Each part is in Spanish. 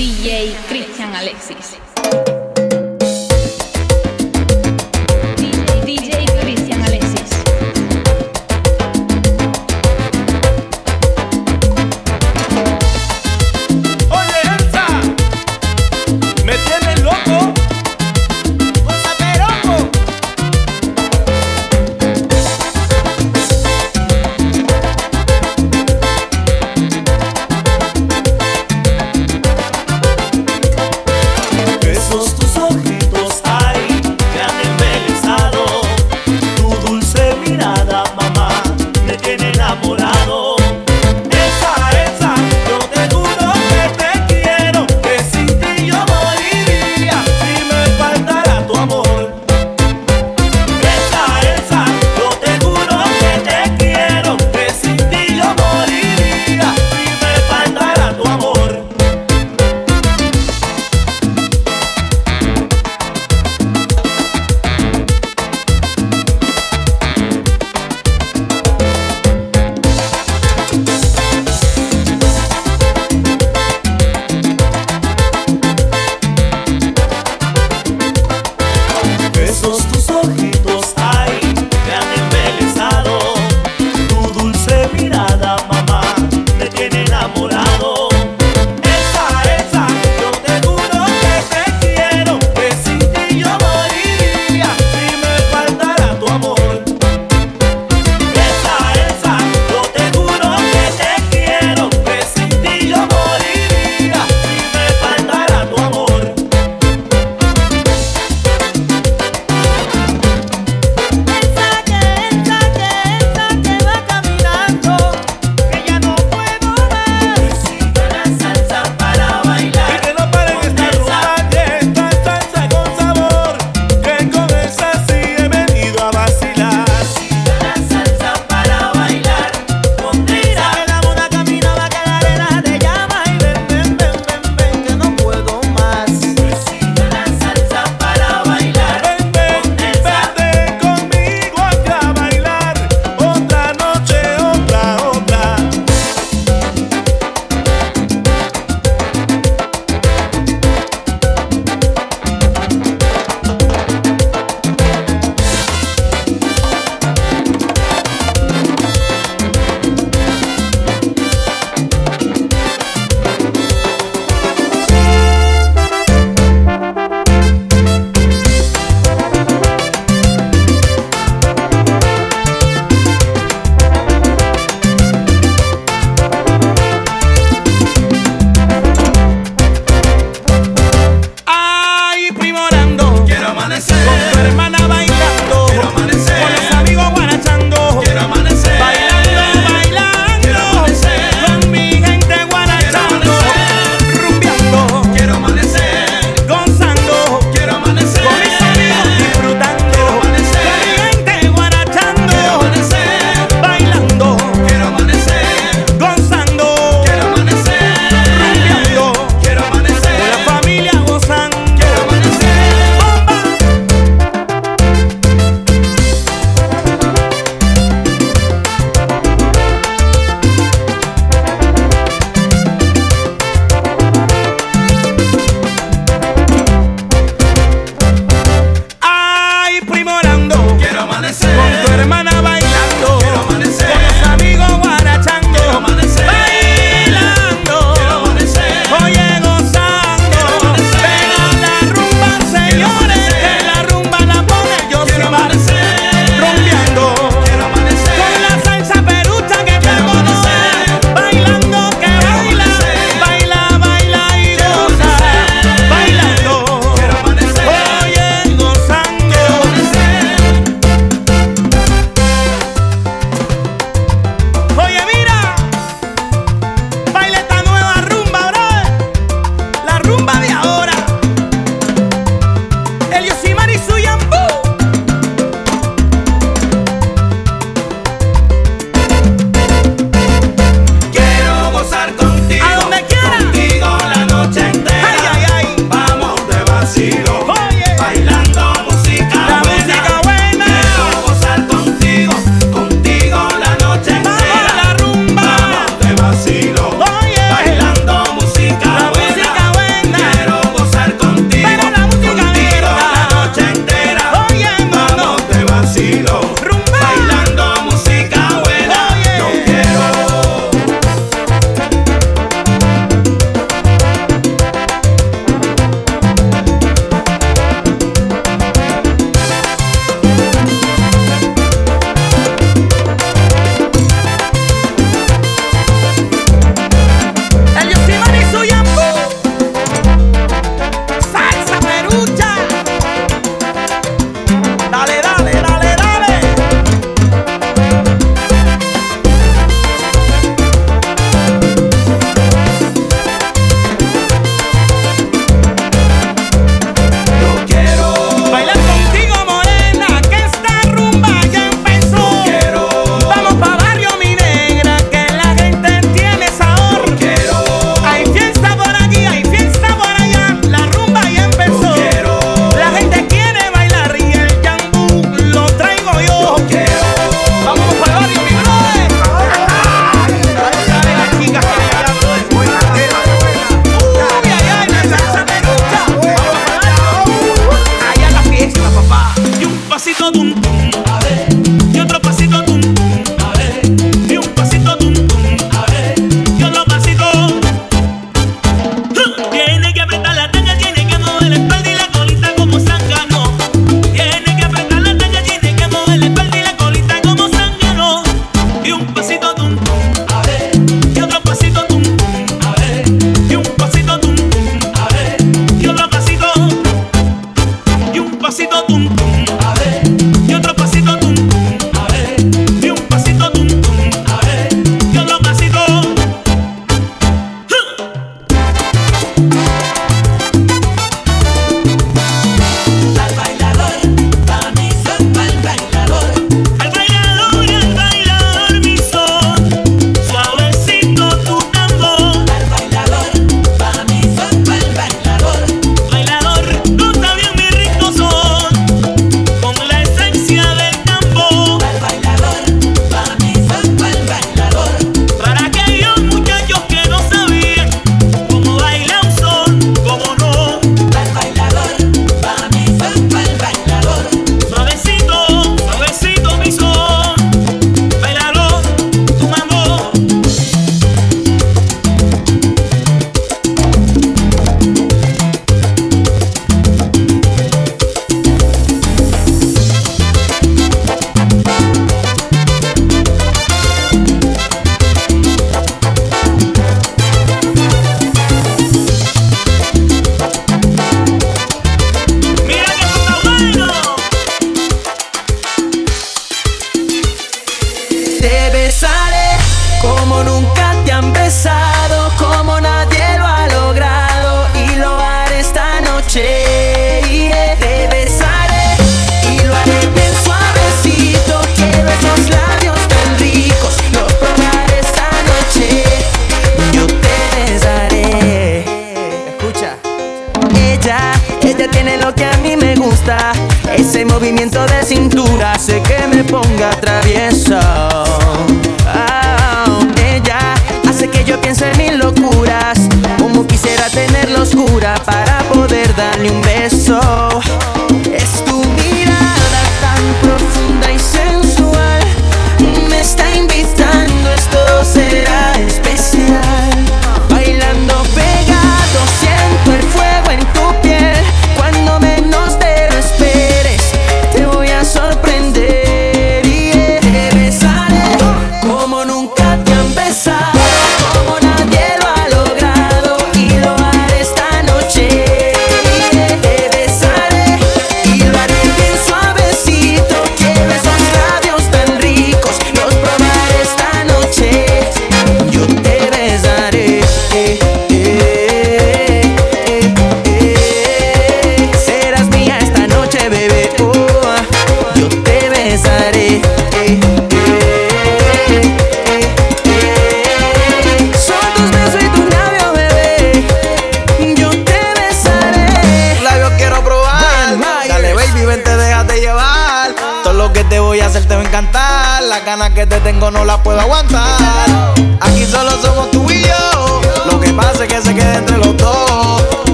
DJ Cristian Alexis.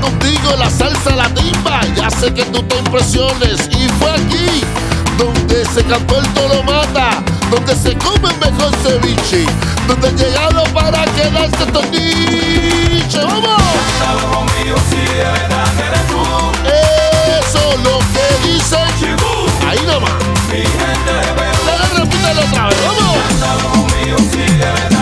contigo la salsa, la timba. Ya sé que tú te impresiones y fue aquí donde se cantó el toro mata, donde se come mejor ceviche, donde llegaron para quedarse estos nichos. ¡Vamos! Conmigo si de verdad. Eso lo que dice Chibú. Ahí nomás. Mi de Perú. Dale, repítelo otra vez. ¡Vamos! Conmigo si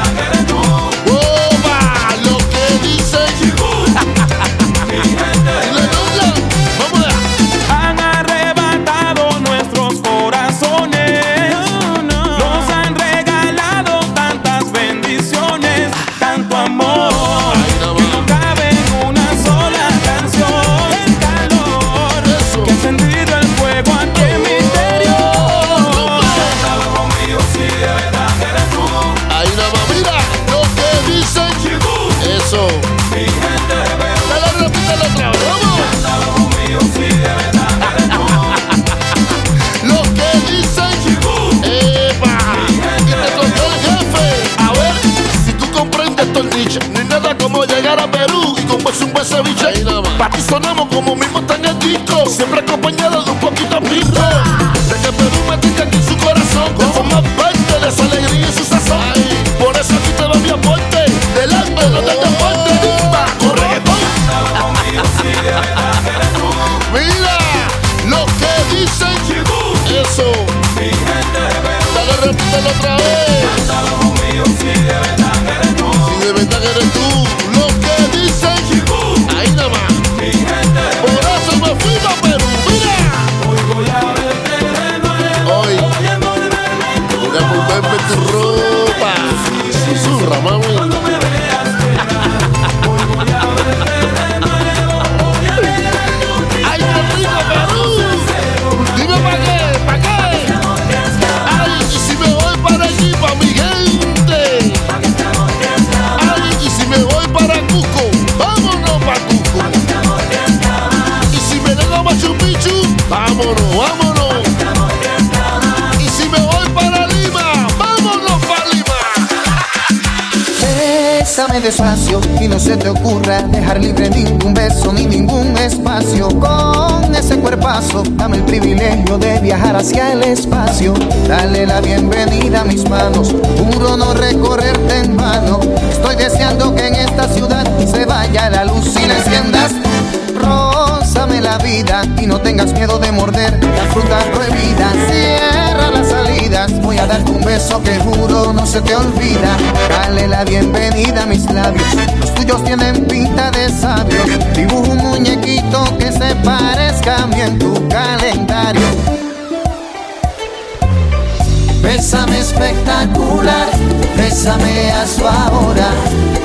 se te ocurra dejar libre ningún beso ni ningún espacio. Con ese cuerpazo, dame el privilegio de viajar hacia el espacio. Dale la bienvenida a mis manos, juro no recorrerte en vano. Estoy deseando que en esta ciudad se vaya la luz y la enciendas. Rózame la vida y no tengas miedo de morder la fruta prohibida. A darte un beso que juro no se te olvida. Dale la bienvenida a mis labios, los tuyos tienen pinta de sabios. Dibujo un muñequito que se parezca a mí en tu calendario. Bésame espectacular, bésame a su ahora,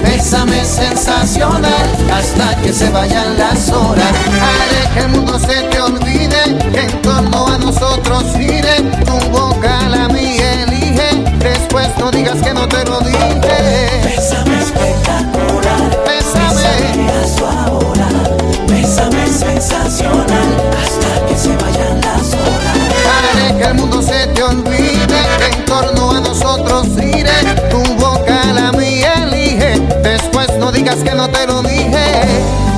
bésame sensacional, hasta que se vayan las horas. Haré que el mundo se te olvide, que en torno a nosotros gire, tu boca la mía elige, después no digas que no te lo dije. Bésame espectacular, Bésame, a su ahora, bésame sensacional, hasta que se vayan las horas. haré que el mundo se te olvide, torno a nosotros gire, tu boca la mía elige, después no digas que no te lo dije.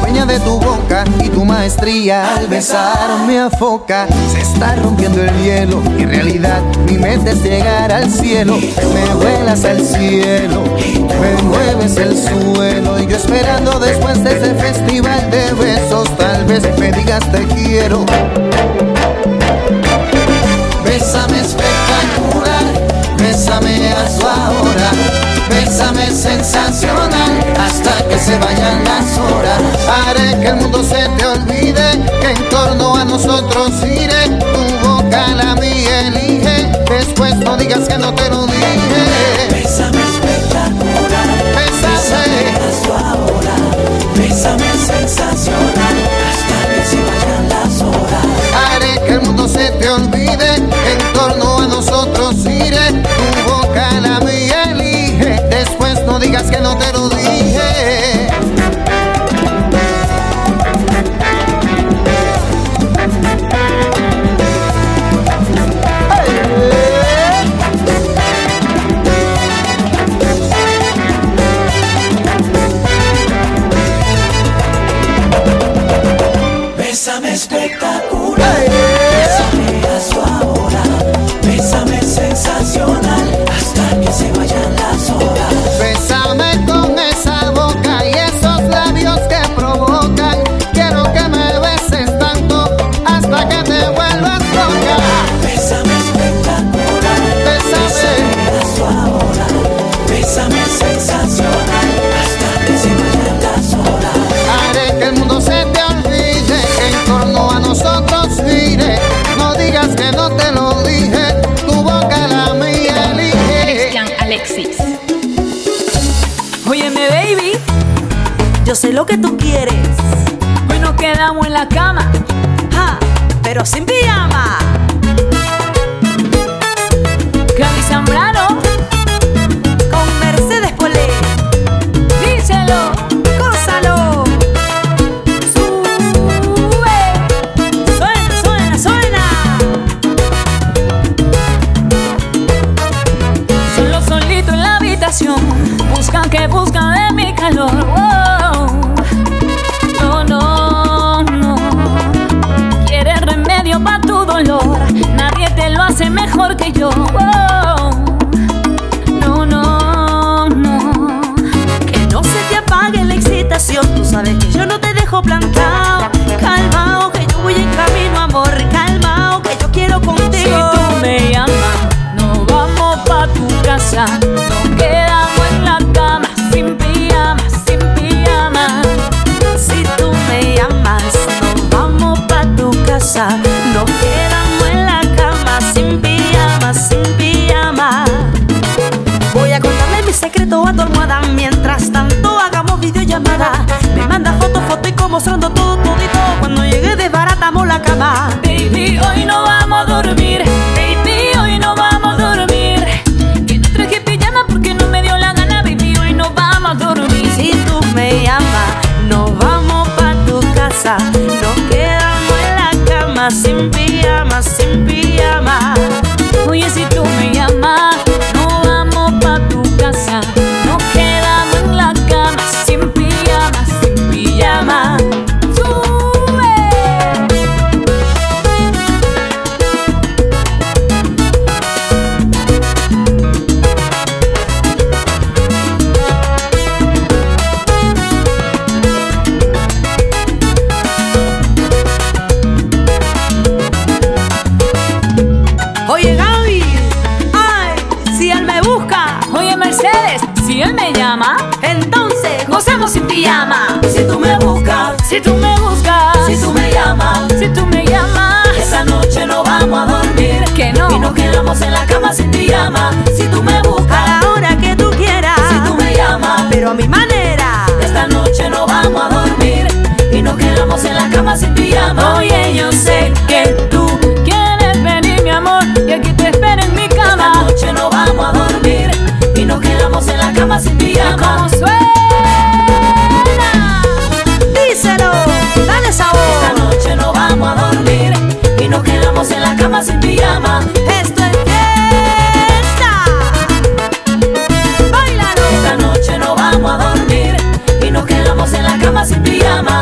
Dueña de tu boca y tu maestría al besar me afoca. Se está rompiendo el hielo. En realidad mi mente es llegar al cielo. Me vuelas al cielo, me mueves el suelo. Y yo esperando después de ese festival de besos, tal vez me digas te quiero. Bésame espectacular, bésame a su ahora, bésame sensacional, hasta que se vayan las horas. Haré que el mundo se te olvide, que en torno a nosotros gire, tu boca la mía elige, después no digas que no te lo dije. Bésame espectacular, Bésame, a su ahora, bésame sensacional, hasta que se vayan las horas. haré que el mundo se te olvide, que en torno a nosotros gire, no digas que no te lo dije.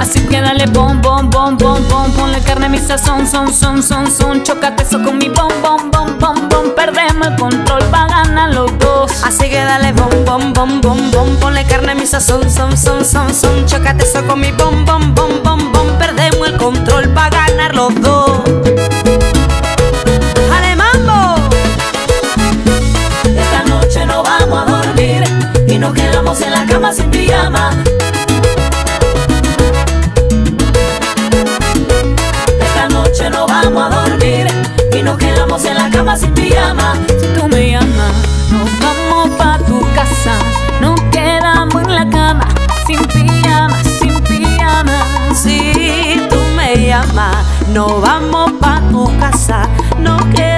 Así que dale bom bom bom bom bom, ponle carne a mi sazón, son son son son, chócate eso con mi bom bom bom bom bom, perdemos el control pa ganar los dos. Así que dale bom bom bom bom bom Ponle carne a mi sazón son son son son Chócate eso con mi bom bom bom bom bom Perdemos el control pa' ganar los dos no vamos a dormir y nos quedamos en la cama sin pijama. Esta noche no vamos a dormir y nos quedamos en la cama sin pijama. Si tú me llamas, nos vamos pa tu casa, nos quedamos en la cama sin pijama, sin pijama. Si tú me llamas No vamos pa' tu casa Nos quedamos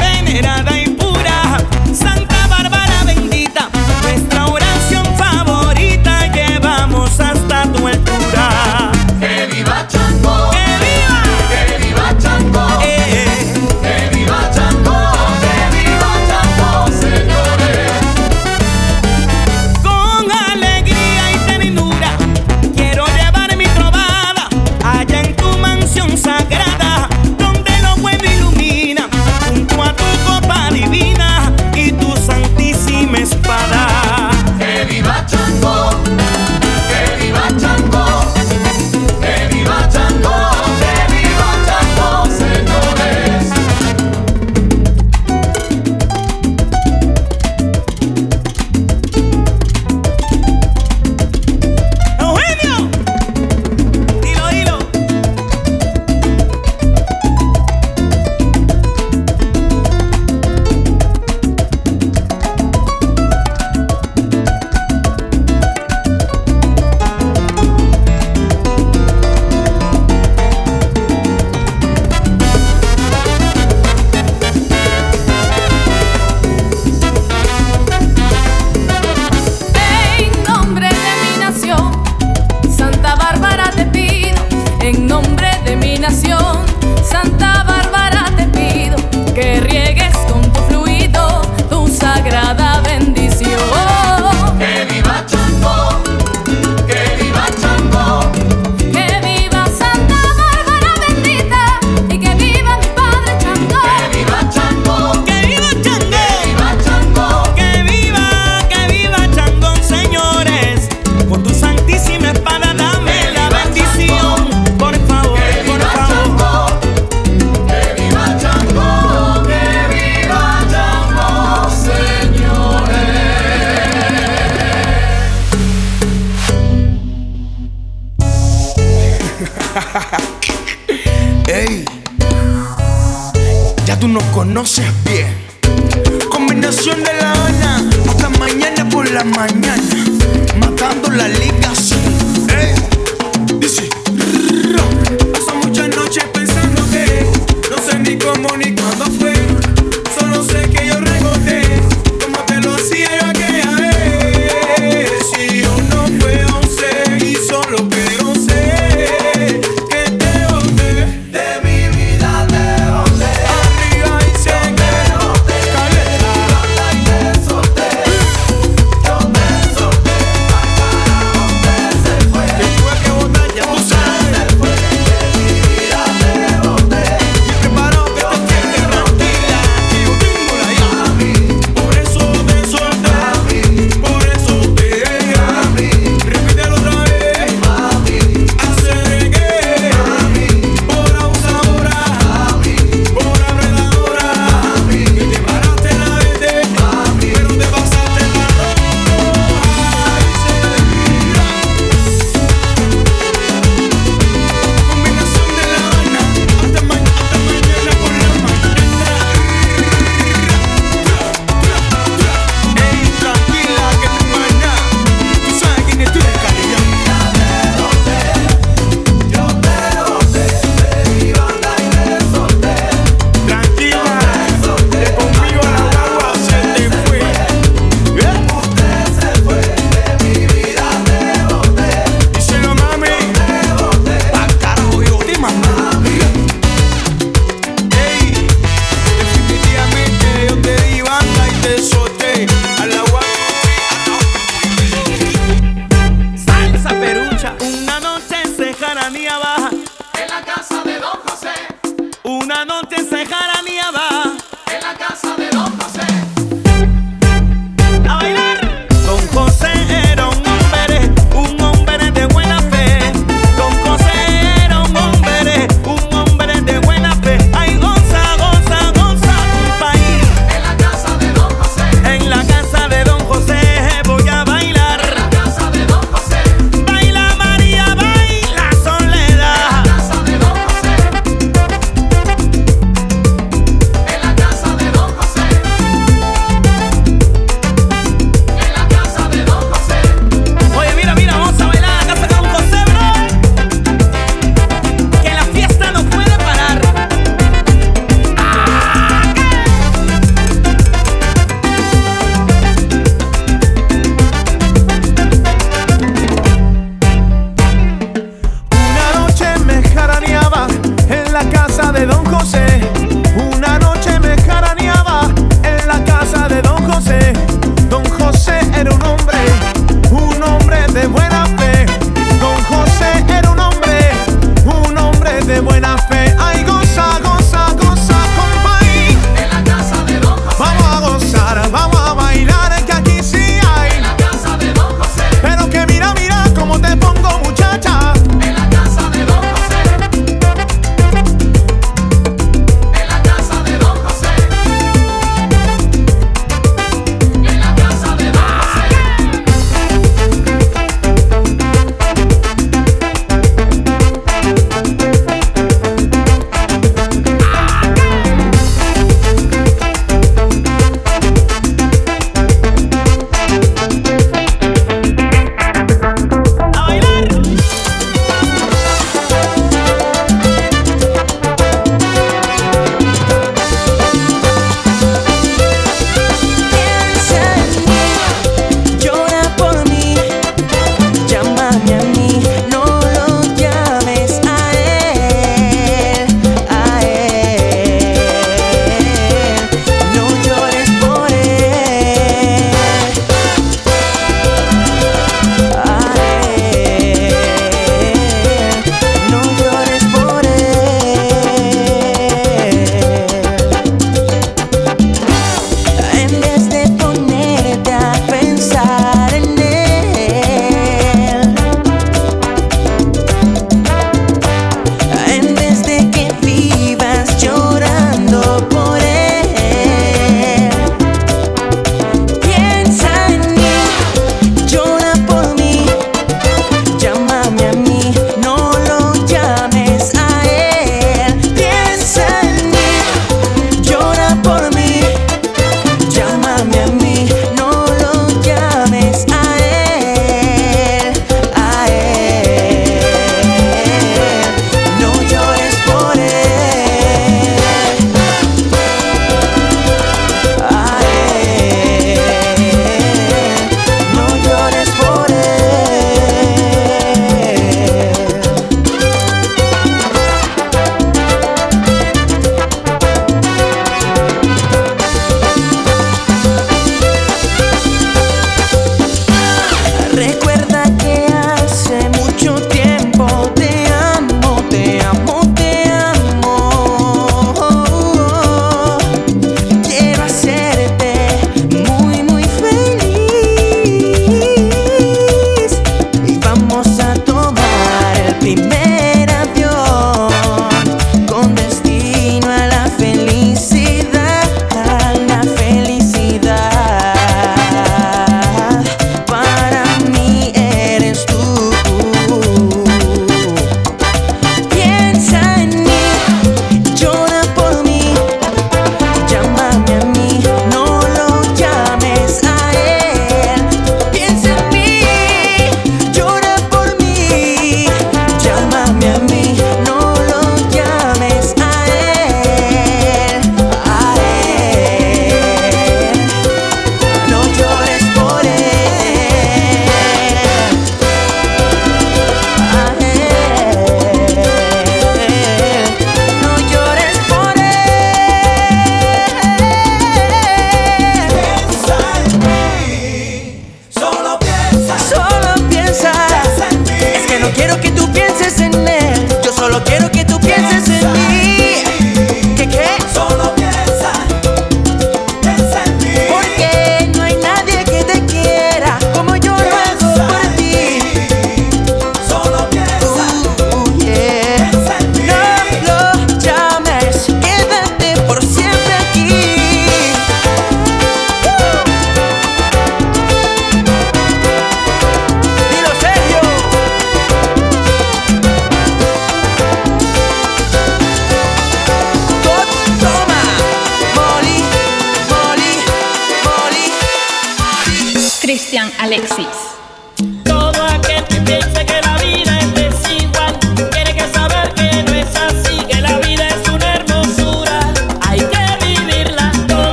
ven,